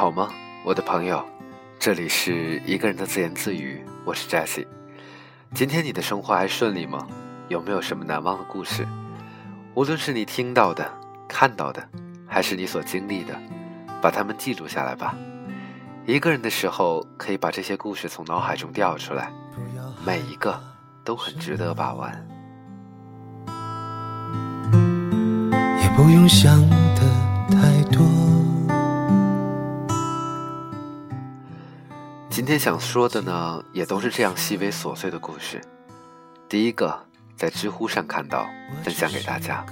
好吗，我的朋友？这里是一个人的自言自语，我是 Jessie。今天你的生活还顺利吗？有没有什么难忘的故事？无论是你听到的、看到的，还是你所经历的，把它们记录下来吧。一个人的时候，可以把这些故事从脑海中调出来，每一个都很值得把玩。也不用想的太多。今天想说的呢，也都是这样细微琐碎的故事。第一个，在知乎上看到，分享给大家。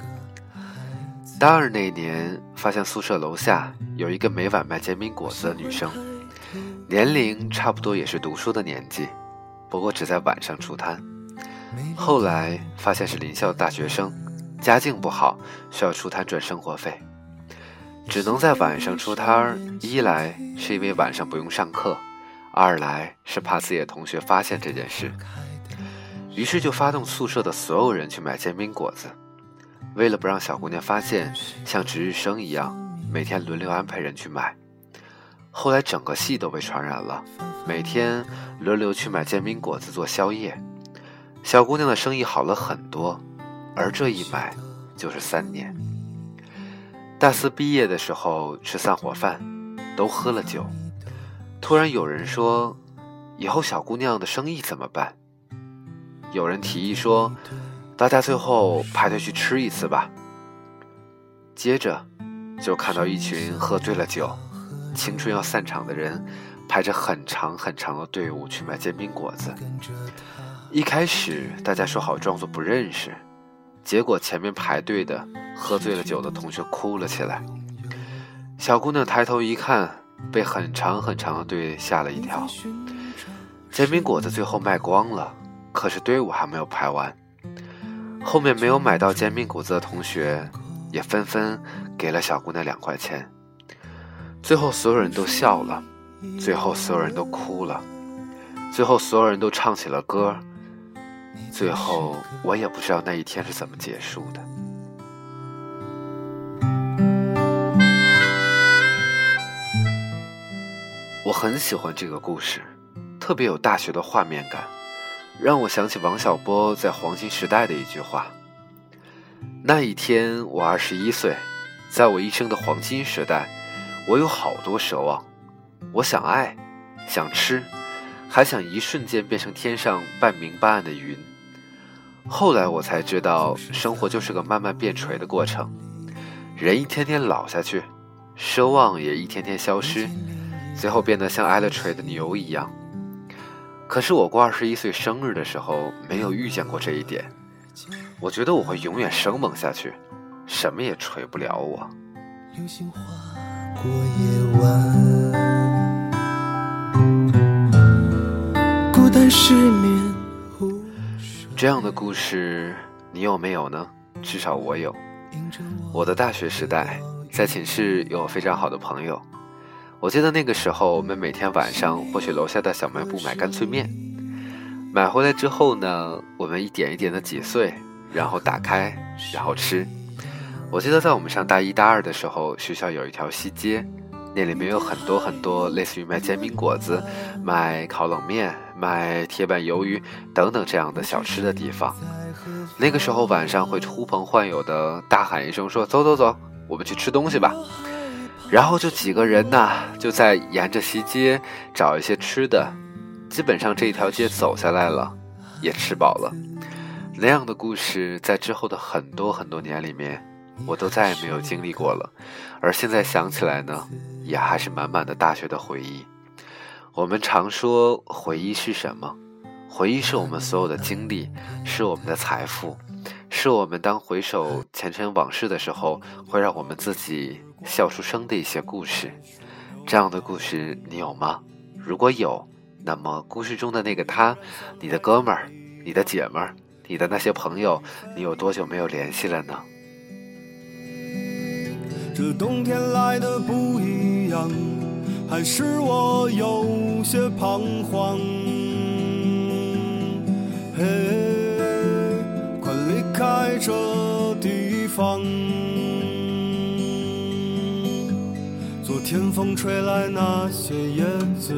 大二那年，发现宿舍楼下有一个每晚卖煎饼果子的女生。年龄差不多也是读书的年纪，不过只在晚上出摊。后来发现是临校大学生，家境不好，需要出摊赚生活费，只能在晚上出摊儿。一来是因为晚上不用上课，二来是怕自己的同学发现这件事，于是就发动宿舍的所有人去买煎饼果子。为了不让小姑娘发现，像值日生一样，每天轮流安排人去买。后来整个系都被传染了，每天轮流去买煎饼果子做宵夜。小姑娘的生意好了很多，而这一买就是三年。大四毕业的时候吃散伙饭，都喝了酒。突然有人说：“以后小姑娘的生意怎么办？”有人提议说：“大家最后排队去吃一次吧。”接着就看到一群喝醉了酒。青春要散场的人，排着很长很长的队伍去买煎饼果子。一开始大家说好装作不认识，结果前面排队的喝醉了酒的同学哭了起来。小姑娘抬头一看，被很长很长的队吓了一跳。煎饼果子最后卖光了，可是队伍还没有排完。后面没有买到煎饼果子的同学，也纷纷给了小姑娘两块钱。最后，所有人都笑了；最后，所有人都哭了；最后，所有人都唱起了歌。最后，我也不知道那一天是怎么结束的。我很喜欢这个故事，特别有大学的画面感，让我想起王小波在《黄金时代》的一句话：“那一天，我二十一岁，在我一生的黄金时代。”我有好多奢望，我想爱，想吃，还想一瞬间变成天上半明半暗的云。后来我才知道，生活就是个慢慢变锤的过程，人一天天老下去，奢望也一天天消失，最后变得像挨了锤的牛一样。可是我过二十一岁生日的时候，没有遇见过这一点，我觉得我会永远生猛下去，什么也锤不了我。流星划过夜晚，孤单失眠。这样的故事你有没有呢？至少我有。我的大学时代，在寝室有非常好的朋友。我记得那个时候，我们每天晚上会去楼下的小卖部买干脆面。买回来之后呢，我们一点一点的挤碎，然后打开，然后吃。我记得在我们上大一、大二的时候，学校有一条西街，那里面有很多很多类似于卖煎饼果子、卖烤冷面、卖铁板鱿鱼等等这样的小吃的地方。那个时候晚上会呼朋唤友的大喊一声说：“走走走，我们去吃东西吧。”然后就几个人呐，就在沿着西街找一些吃的，基本上这一条街走下来了，也吃饱了。那样的故事在之后的很多很多年里面。我都再也没有经历过了，而现在想起来呢，也还是满满的大学的回忆。我们常说回忆是什么？回忆是我们所有的经历，是我们的财富，是我们当回首前尘往事的时候，会让我们自己笑出声的一些故事。这样的故事你有吗？如果有，那么故事中的那个他，你的哥们儿，你的姐们儿，你的那些朋友，你有多久没有联系了呢？这冬天来的不一样，还是我有些彷徨。嘿，快离开这地方。天风吹来，那些叶子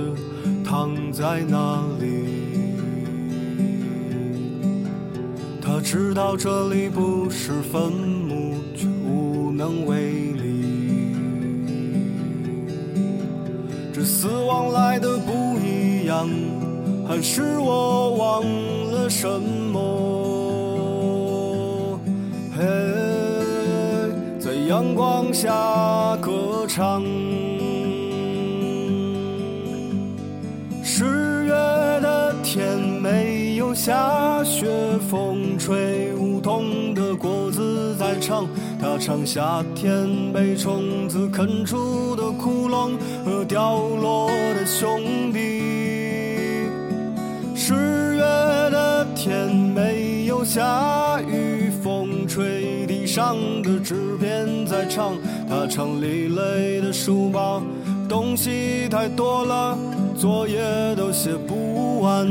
躺在那里。他知道这里不是坟墓，却无能为力。这死亡来的不一样，还是我忘了什么？嘿，阳光下歌唱。十月的天没有下雪，风吹梧桐的果子在唱，它唱夏天被虫子啃出的窟窿和掉落的兄弟。十月的天没有下雨，上的纸片在唱，他唱里累的书包，东西太多了，作业都写不完。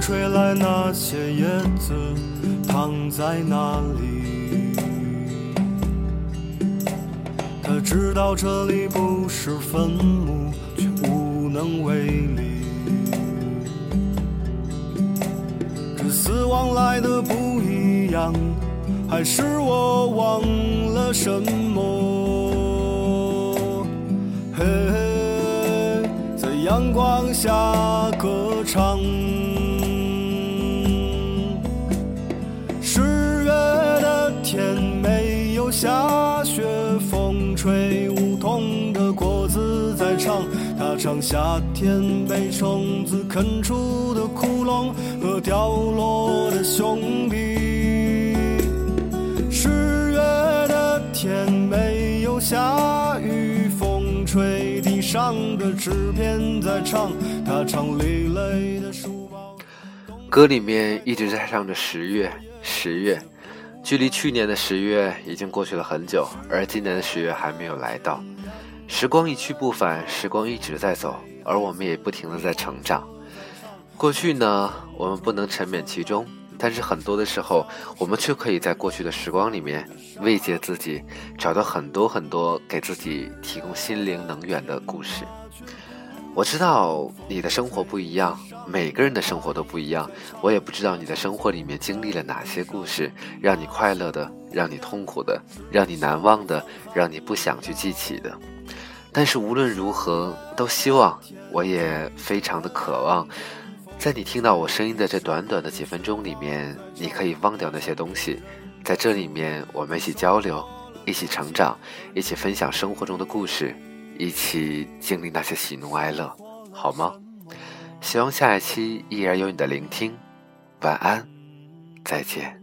吹来那些叶子躺在那里，他知道这里不是坟墓，却无能为力。这死亡来的不一样，还是我忘了什么？嘿，在阳光下歌唱。它唱夏天被虫子啃出的窟窿和掉落的兄弟。十月的天没有下雨，风吹地上的纸片在唱，它唱累累的书包。歌里面一直在唱着十月，十月。距离去年的十月已经过去了很久，而今年的十月还没有来到。时光一去不返，时光一直在走，而我们也不停的在成长。过去呢，我们不能沉湎其中，但是很多的时候，我们却可以在过去的时光里面慰藉自己，找到很多很多给自己提供心灵能源的故事。我知道你的生活不一样，每个人的生活都不一样。我也不知道你的生活里面经历了哪些故事，让你快乐的，让你痛苦的，让你难忘的，让你不想去记起的。但是无论如何，都希望，我也非常的渴望，在你听到我声音的这短短的几分钟里面，你可以忘掉那些东西，在这里面我们一起交流，一起成长，一起分享生活中的故事。一起经历那些喜怒哀乐，好吗？希望下一期依然有你的聆听。晚安，再见。